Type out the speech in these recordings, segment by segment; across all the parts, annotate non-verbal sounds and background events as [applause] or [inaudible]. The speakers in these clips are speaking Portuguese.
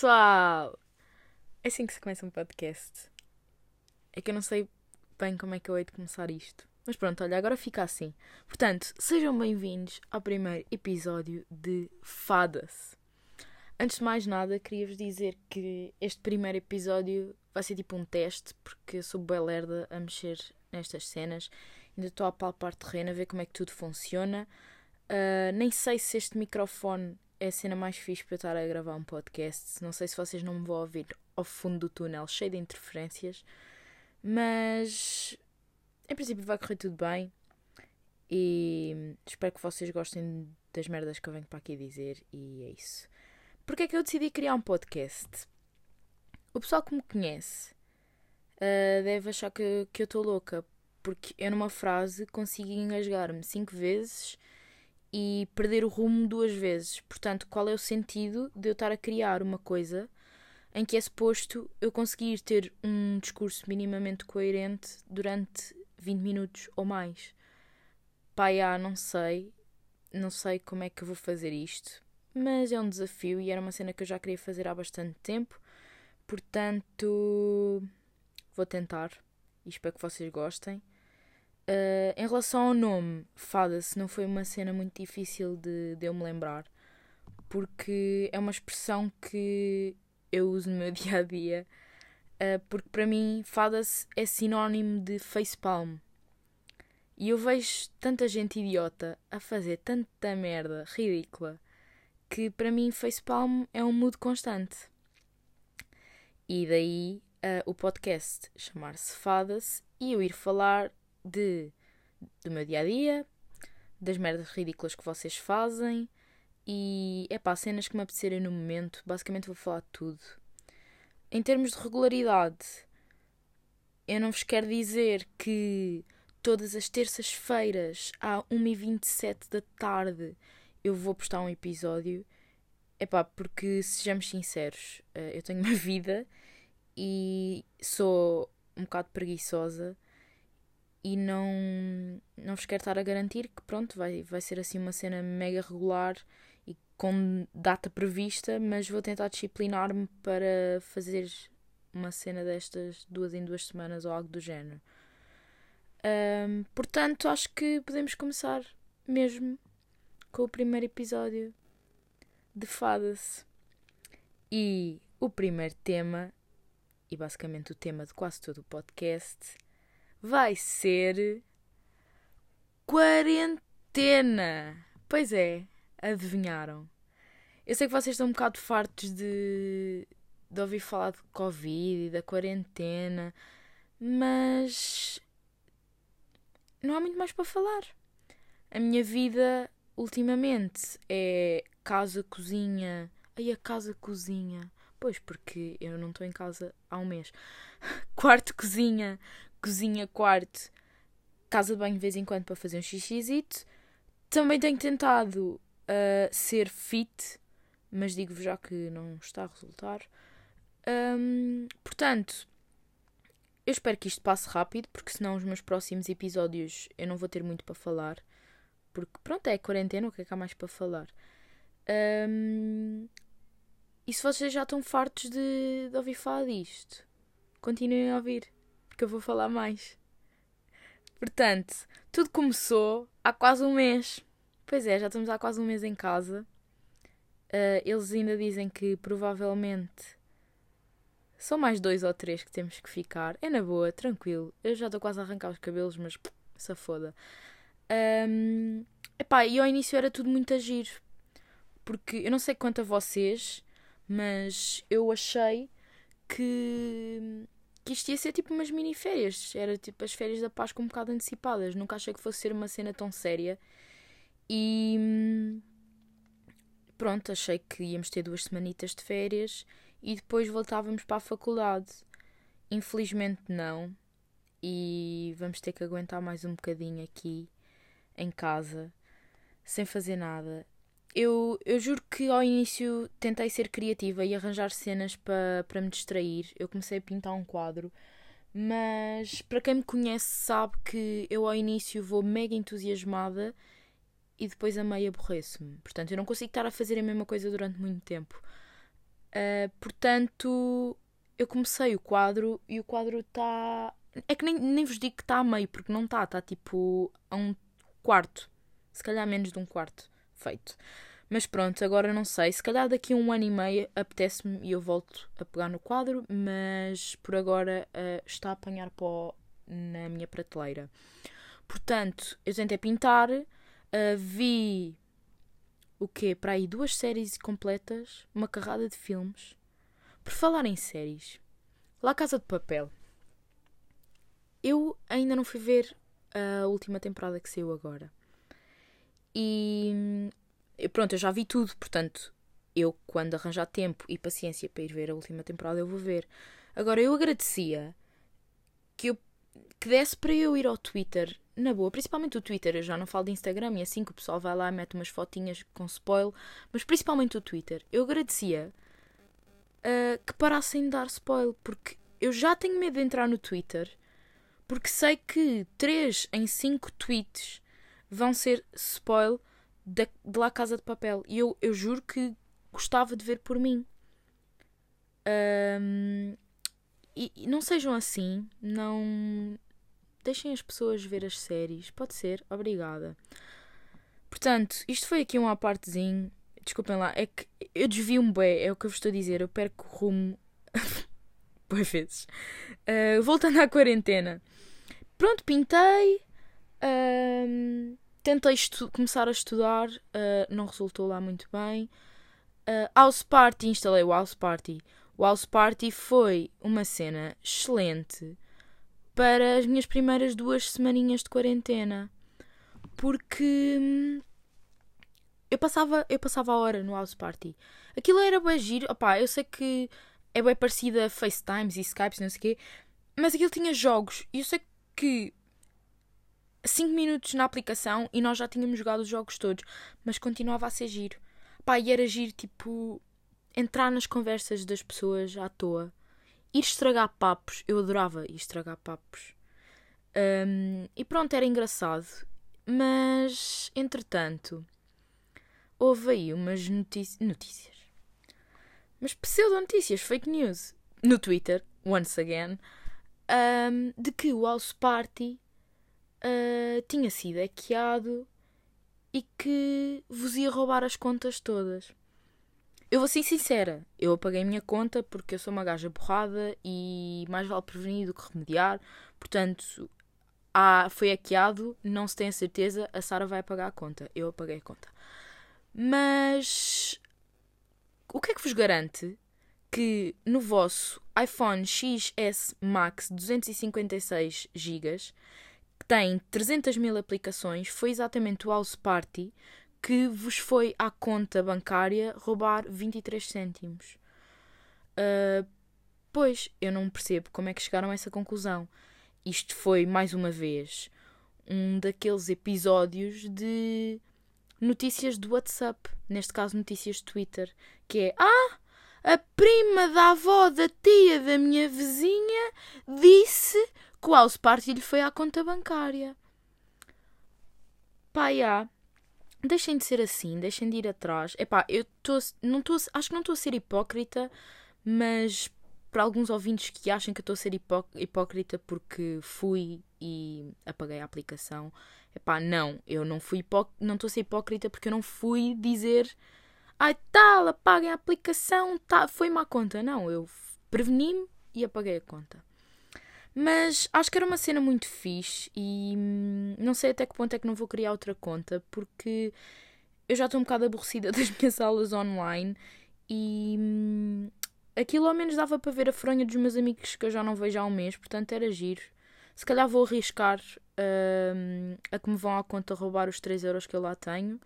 pessoal! É assim que se começa um podcast. É que eu não sei bem como é que eu hei de começar isto. Mas pronto, olha, agora fica assim. Portanto, sejam bem-vindos ao primeiro episódio de Fadas. Antes de mais nada, queria-vos dizer que este primeiro episódio vai ser tipo um teste, porque eu sou bem a mexer nestas cenas. Ainda estou a palpar terreno, a ver como é que tudo funciona. Uh, nem sei se este microfone é a cena mais fixe para eu estar a gravar um podcast. Não sei se vocês não me vão ouvir ao fundo do túnel, cheio de interferências. Mas em princípio vai correr tudo bem. E espero que vocês gostem das merdas que eu venho para aqui dizer. E é isso. Porque é que eu decidi criar um podcast? O pessoal que me conhece uh, deve achar que, que eu estou louca. Porque eu, numa frase, consigo engasgar-me cinco vezes e perder o rumo duas vezes. Portanto, qual é o sentido de eu estar a criar uma coisa em que é suposto eu conseguir ter um discurso minimamente coerente durante 20 minutos ou mais? Pai, ah, não sei, não sei como é que vou fazer isto, mas é um desafio e era uma cena que eu já queria fazer há bastante tempo, portanto, vou tentar e espero que vocês gostem. Uh, em relação ao nome, Fada-se não foi uma cena muito difícil de, de eu me lembrar, porque é uma expressão que eu uso no meu [laughs] dia a dia, uh, porque para mim Fada-se é sinónimo de facepalm. E eu vejo tanta gente idiota a fazer tanta merda ridícula que para mim facepalm é um mood constante. E daí uh, o podcast chamar-se Fadas e eu ir falar de, do meu dia a dia, das merdas ridículas que vocês fazem e é pá, cenas que me apetecerem no momento. Basicamente vou falar tudo. Em termos de regularidade, eu não vos quero dizer que todas as terças-feiras, à 1h27 da tarde, eu vou postar um episódio. É pá, porque sejamos sinceros, eh, eu tenho [laughs] uma vida e sou um bocado preguiçosa e não, não vos quero estar a garantir que pronto, vai, vai ser assim uma cena mega regular e com data prevista, mas vou tentar disciplinar-me para fazer uma cena destas duas em duas semanas ou algo do género. Um, portanto, acho que podemos começar mesmo com o primeiro episódio de Fadas. E o primeiro tema, e basicamente o tema de quase todo o podcast, vai ser quarentena. Pois é, adivinharam. Eu sei que vocês estão um bocado fartos de, de ouvir falar de Covid e da quarentena, mas não há muito mais para falar. A minha vida ultimamente é casa, cozinha. Aí a casa, cozinha. Pois, porque eu não estou em casa há um mês. [laughs] Quarto, cozinha cozinha, quarto, casa de banho de vez em quando para fazer um xixizito. Também tenho tentado uh, ser fit, mas digo-vos já que não está a resultar. Um, portanto, eu espero que isto passe rápido, porque senão os meus próximos episódios eu não vou ter muito para falar. Porque pronto, é quarentena, o que é que há mais para falar? Um, e se vocês já estão fartos de, de ouvir falar disto, continuem a ouvir que eu vou falar mais. Portanto, tudo começou há quase um mês. Pois é, já estamos há quase um mês em casa. Uh, eles ainda dizem que provavelmente são mais dois ou três que temos que ficar. É na boa, tranquilo. Eu já estou quase a arrancar os cabelos, mas se foda. Um, epá, e ao início era tudo muito agir. Porque eu não sei quanto a vocês, mas eu achei que que isto ia ser tipo umas mini férias. Era tipo as férias da Páscoa um bocado antecipadas. Nunca achei que fosse ser uma cena tão séria. E pronto, achei que íamos ter duas semanitas de férias e depois voltávamos para a faculdade. Infelizmente não. E vamos ter que aguentar mais um bocadinho aqui em casa, sem fazer nada. Eu, eu juro que ao início tentei ser criativa e arranjar cenas para me distrair. Eu comecei a pintar um quadro, mas para quem me conhece sabe que eu ao início vou mega entusiasmada e depois a meio aborreço-me. Portanto, eu não consigo estar a fazer a mesma coisa durante muito tempo. Uh, portanto, eu comecei o quadro e o quadro está. É que nem, nem vos digo que está a meio, porque não está, está tipo a um quarto, se calhar menos de um quarto feito. Mas pronto, agora não sei. Se calhar daqui a um ano e meio apetece-me e eu volto a pegar no quadro, mas por agora uh, está a apanhar pó na minha prateleira. Portanto, eu tentei pintar, uh, vi o quê? Para aí duas séries completas, uma carrada de filmes. Por falar em séries, lá Casa de Papel. Eu ainda não fui ver a última temporada que saiu agora. E pronto, eu já vi tudo, portanto, eu quando arranjar tempo e paciência para ir ver a última temporada, eu vou ver. Agora, eu agradecia que eu que desse para eu ir ao Twitter, na boa, principalmente o Twitter, eu já não falo de Instagram e assim que o pessoal vai lá e mete umas fotinhas com spoil, mas principalmente o Twitter, eu agradecia uh, que parassem de dar spoil, porque eu já tenho medo de entrar no Twitter, porque sei que 3 em 5 tweets vão ser spoil de, de La Casa de Papel. E eu, eu juro que gostava de ver por mim. Um, e, e, não sejam assim, não deixem as pessoas ver as séries. Pode ser, obrigada. Portanto, isto foi aqui um apartezinho. Desculpem lá, é que eu desvio-me bem, é o que eu vos estou a dizer. Eu perco rumo [laughs] boas vezes. Uh, voltando à quarentena. Pronto, pintei. Um, tentei começar a estudar, uh, não resultou lá muito bem. Uh, House Party, instalei o House Party. O House Party foi uma cena excelente para as minhas primeiras duas semaninhas de quarentena. Porque hum, eu passava, eu passava a hora no House Party. Aquilo era bem giro. Opá, eu sei que é bem parecida a FaceTimes e Skypes, não sei o quê. Mas aquilo tinha jogos. E eu sei que 5 minutos na aplicação e nós já tínhamos jogado os jogos todos, mas continuava a ser giro. Pá, e era giro, tipo, entrar nas conversas das pessoas à toa, ir estragar papos. Eu adorava ir estragar papos. Um, e pronto, era engraçado. Mas, entretanto, houve aí umas notícias. Mas pseudo-notícias, fake news, no Twitter, once again, um, de que o House Party uh, tinha sido hackeado e que vos ia roubar as contas todas. Eu vou ser sincera, eu apaguei a minha conta porque eu sou uma gaja borrada e mais vale prevenir do que remediar. Portanto, ah, foi hackeado, não se tem a certeza, a Sara vai apagar a conta. Eu apaguei a conta. Mas o que é que vos garante que no vosso iPhone XS Max 256 GB tem 300 mil aplicações, foi exatamente o House Party que vos foi à conta bancária roubar 23 cêntimos. Uh, pois, eu não percebo como é que chegaram a essa conclusão. Isto foi, mais uma vez, um daqueles episódios de notícias do WhatsApp, neste caso notícias de Twitter, que é Ah, a prima da avó da tia da minha vizinha disse house party lhe foi à conta bancária. Pá, já. Deixem de ser assim, deixem de ir atrás. Epá, eu tô, não tô, acho que não estou a ser hipócrita, mas para alguns ouvintes que acham que estou a ser hipó hipócrita porque fui e apaguei a aplicação, epá, não, eu não fui não estou a ser hipócrita porque eu não fui dizer ai tal, apaguem a aplicação, tá, foi má conta. Não, eu preveni-me e apaguei a conta. Mas acho que era uma cena muito fixe e hum, não sei até que ponto é que não vou criar outra conta porque eu já estou um bocado aborrecida [laughs] das minhas aulas online e hum, aquilo ao menos dava para ver a fronha dos meus amigos que eu já não vejo há um mês, portanto era giro. Se calhar vou arriscar hum, a que me vão à conta roubar os 3 euros que eu lá tenho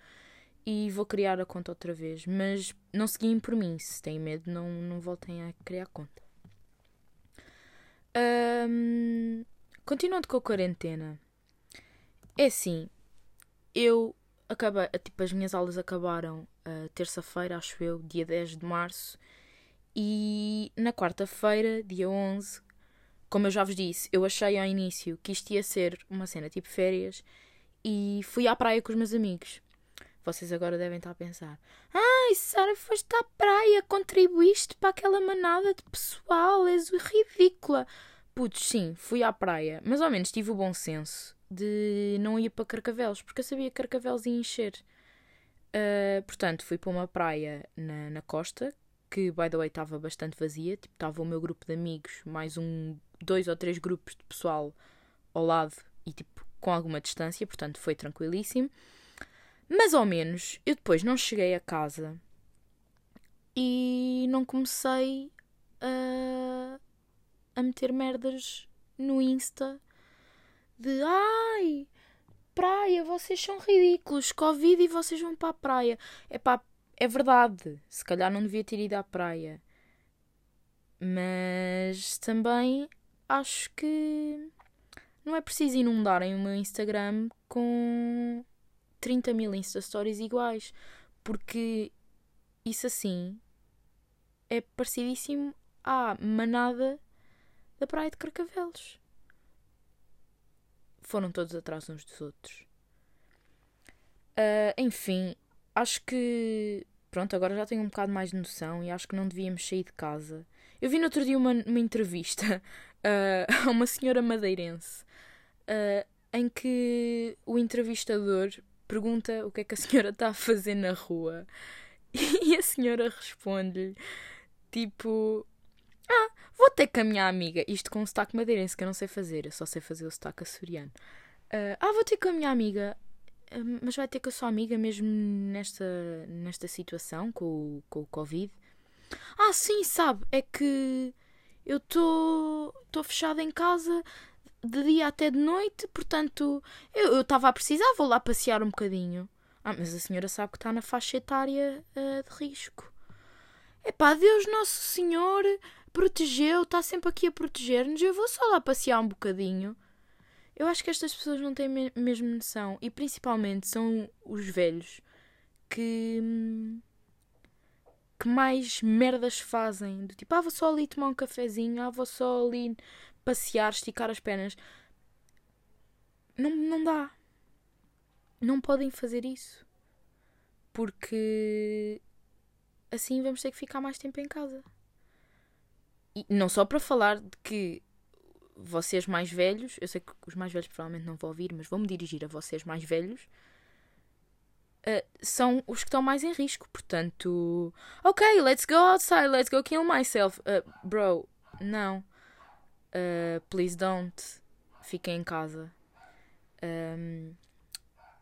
e vou criar a conta outra vez. Mas não seguiem por mim, se têm medo, não, não voltem a criar conta. Um, continuando com a quarentena. É assim, eu acabei, tipo, as minhas aulas acabaram uh, terça-feira, acho eu, dia 10 de março, e na quarta-feira, dia 11, como eu já vos disse, eu achei ao início que isto ia ser uma cena tipo férias e fui à praia com os meus amigos. Vocês agora devem estar a pensar: Ai, Sara, foste à praia, contribuíste para aquela manada de pessoal, és ridícula. Putz, sim, fui à praia, mas ao menos tive o bom senso de não ir para Carcavelos, porque eu sabia que Carcavelos ia encher. Uh, portanto, fui para uma praia na, na costa, que, by the way, estava bastante vazia. Tipo, estava o meu grupo de amigos, mais um, dois ou três grupos de pessoal ao lado e, tipo, com alguma distância, portanto, foi tranquilíssimo. Mas, ao menos, eu depois não cheguei a casa e não comecei a a meter merdas no Insta de ai, praia, vocês são ridículos, Covid e vocês vão para a praia. É pá, é verdade, se calhar não devia ter ido à praia. Mas também acho que não é preciso inundarem o meu Instagram com 30 mil Insta Stories iguais, porque isso assim é parecidíssimo à manada da praia de Carcavelos. Foram todos atrás uns dos outros. Uh, enfim, acho que. Pronto, agora já tenho um bocado mais de noção e acho que não devíamos sair de casa. Eu vi no outro dia uma, uma entrevista uh, [laughs] a uma senhora madeirense uh, em que o entrevistador pergunta o que é que a senhora está a fazer na rua [laughs] e a senhora responde-lhe tipo ah, vou ter com a minha amiga. Isto com um sotaque madeirense que eu não sei fazer, eu só sei fazer o sotaque açoriano. Uh, ah, vou ter com a minha amiga. Uh, mas vai ter com a sua amiga mesmo nesta, nesta situação com o, com o Covid? Ah, sim, sabe, é que eu estou fechada em casa de dia até de noite, portanto eu estava a precisar, vou lá passear um bocadinho. Ah, mas a senhora sabe que está na faixa etária uh, de risco. Epá, Deus Nosso Senhor protegeu, está sempre aqui a proteger-nos. Eu vou só lá passear um bocadinho. Eu acho que estas pessoas não têm me mesmo noção. E principalmente são os velhos que. que mais merdas fazem. Do tipo, ah, vou só ali tomar um cafezinho, ah, vou só ali passear, esticar as pernas. Não, não dá. Não podem fazer isso. Porque assim vamos ter que ficar mais tempo em casa. E não só para falar de que vocês mais velhos, eu sei que os mais velhos provavelmente não vão ouvir, mas vou-me dirigir a vocês mais velhos, uh, são os que estão mais em risco. Portanto, ok, let's go outside, let's go kill myself. Uh, bro, não. Uh, please don't. Fiquem em casa. Um,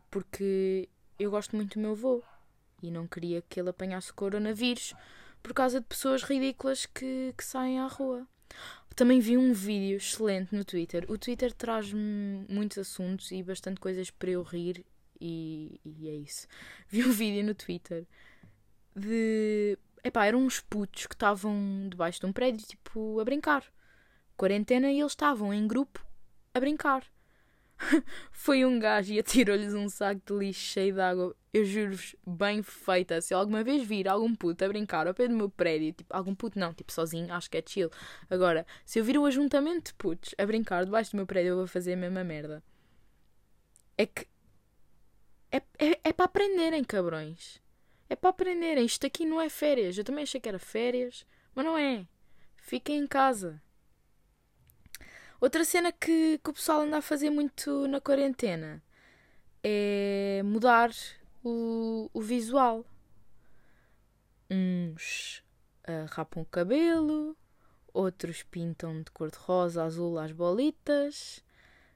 porque eu gosto muito do meu avô e não queria que ele apanhasse coronavírus por causa de pessoas ridículas que, que saem à rua. Também vi um vídeo excelente no Twitter. O Twitter traz-me muitos assuntos e bastante coisas para eu rir, e, e é isso. [laughs] Vi um vídeo no Twitter de. Epá, eram uns putos que estavam debaixo de um prédio, tipo, a brincar. Quarentena e eles estavam em grupo a brincar. [laughs] Foi um gajo e atirou-lhes um saco de lixo cheio de água. Eu juro-vos, bem feita. Se alguma vez vir algum puto a brincar ao pé do meu prédio, tipo, algum puto não, tipo, sozinho, acho que é chill. Agora, se eu vir um ajuntamento de putos a brincar debaixo do meu prédio, eu vou fazer a mesma merda. É que. É, é, é para aprenderem, cabrões. É para aprenderem. Isto aqui não é férias. Eu também achei que era férias, mas não é. Fiquem em casa. Outra cena que, que o pessoal anda a fazer muito na quarentena é mudar o, o visual. Uns uh, rapam o cabelo, outros pintam de cor-de-rosa, azul as bolitas,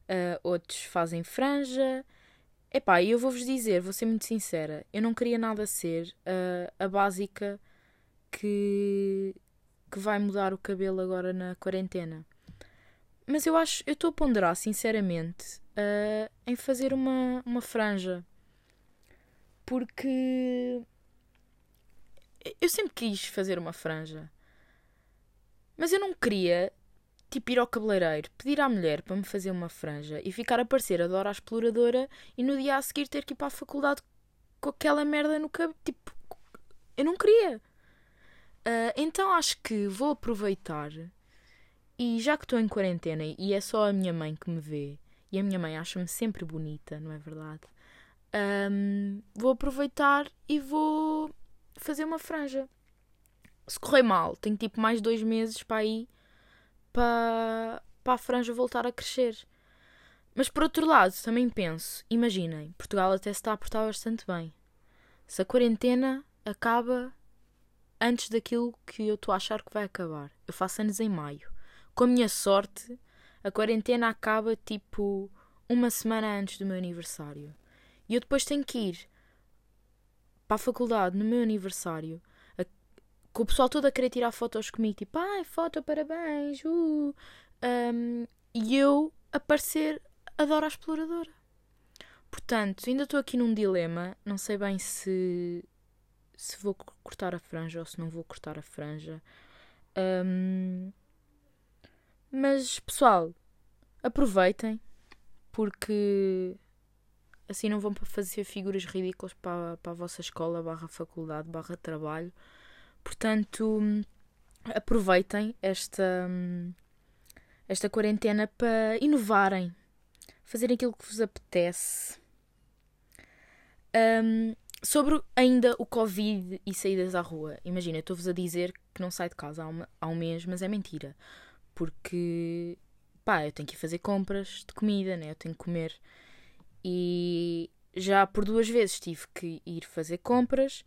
uh, outros fazem franja. Epá, e eu vou-vos dizer, vou ser muito sincera, eu não queria nada ser uh, a básica que, que vai mudar o cabelo agora na quarentena. Mas eu acho, eu estou a ponderar sinceramente uh, em fazer uma, uma franja. Porque eu sempre quis fazer uma franja. Mas eu não queria, tipo, ir ao cabeleireiro, pedir à mulher para me fazer uma franja e ficar a parecer a Dora exploradora e no dia a seguir ter que ir para a faculdade com aquela merda no cabelo. Tipo, eu não queria. Uh, então acho que vou aproveitar e já que estou em quarentena e é só a minha mãe que me vê, e a minha mãe acha-me sempre bonita, não é verdade? um, vou aproveitar e vou fazer uma franja. Se correr mal, tenho tipo mais dois meses para ir para, para a franja voltar a crescer. Mas por outro lado, também penso, imaginem, Portugal até se está a portar bastante bem. Se a quarentena acaba antes daquilo que eu estou a achar que vai acabar. Eu faço anos em maio. Com a minha sorte, a quarentena acaba tipo uma semana antes do meu aniversário. E eu depois tenho que ir para a faculdade no meu aniversário, a, com o pessoal todo a querer tirar fotos comigo, tipo, ai, foto, parabéns, uh. Um, e eu aparecer a Dora a Exploradora. Portanto, ainda estou aqui num dilema, não sei bem se se vou cortar a franja ou se não vou cortar a franja. Um, mas pessoal, aproveitem porque assim não vão fazer figuras ridículas para, para a vossa escola, barra faculdade, barra trabalho. Portanto, aproveitem esta, esta quarentena para inovarem, fazerem aquilo que vos apetece. Um, sobre ainda o Covid e saídas à rua. Imagina, estou-vos a dizer que não saio de casa há, uma, há um mês, mas é mentira. Porque pá, eu tenho que ir fazer compras de comida, né? Eu tenho que comer. E já por duas vezes tive que ir fazer compras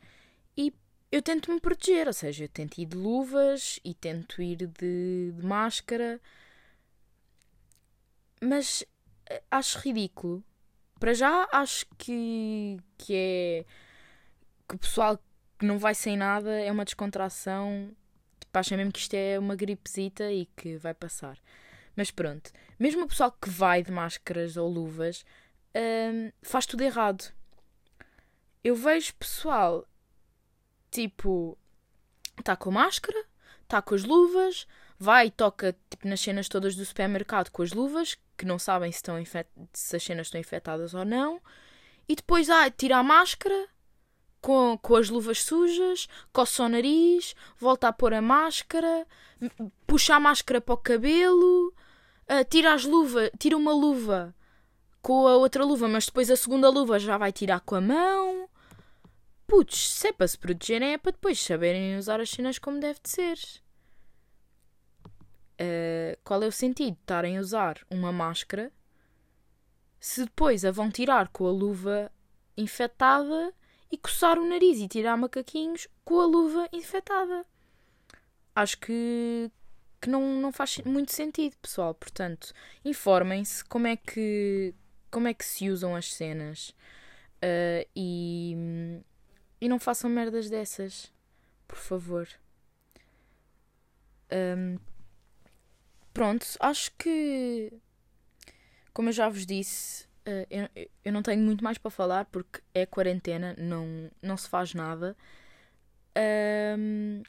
e eu tento me proteger, ou seja, eu tento ir de luvas e tento ir de, de máscara, mas eh, acho ridículo. Para já acho que, que é que o pessoal que não vai sem nada é uma descontração, tipo, acha mesmo que isto é uma gripezita e que vai passar. Mas pronto, mesmo o pessoal que vai de máscaras ou luvas hum, faz tudo errado. Eu vejo pessoal tipo está com máscara, está com as luvas, vai e toca tipo, nas cenas todas do supermercado com as luvas, que não sabem se, estão se as cenas estão infectadas ou não, e depois ah, tira a máscara com, com as luvas sujas, coça o nariz, volta a pôr a máscara, puxa a máscara para o cabelo, uh, tira as luvas, tira uma luva com a outra luva, mas depois a segunda luva já vai tirar com a mão. Putz, se é para se protegerem é para depois saberem usar as cenas como deve de ser. Uh, qual é o sentido de estarem a usar uma máscara se depois a vão tirar com a luva infectada e coçar o nariz e tirar macaquinhos com a luva infectada? Acho que, que não, não faz muito sentido, pessoal. Portanto, informem-se como é que como é que se usam as cenas uh, e, e não façam merdas dessas, por favor. Um, pronto, acho que como eu já vos disse, uh, eu, eu não tenho muito mais para falar porque é quarentena, não, não se faz nada. Um,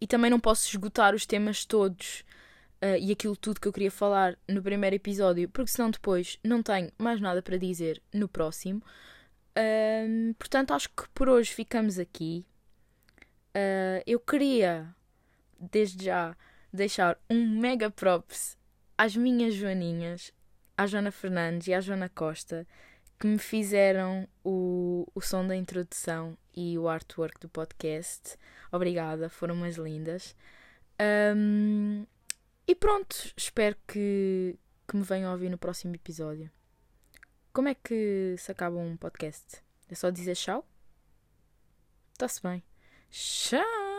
e também não posso esgotar os temas todos uh, e aquilo tudo que eu queria falar no primeiro episódio, porque senão depois não tenho mais nada para dizer no próximo. Um, portanto, acho que por hoje ficamos aqui. Uh, eu queria, desde já, deixar um mega props às minhas Joaninhas, à Joana Fernandes e à Joana Costa, que me fizeram o, o som da introdução e o artwork do podcast. Obrigada, foram umas lindas. Um, e pronto, espero que, que me venham ouvir no próximo episódio. Como é que se acaba um podcast? É só dizer tchau? Está-se bem. Tchau!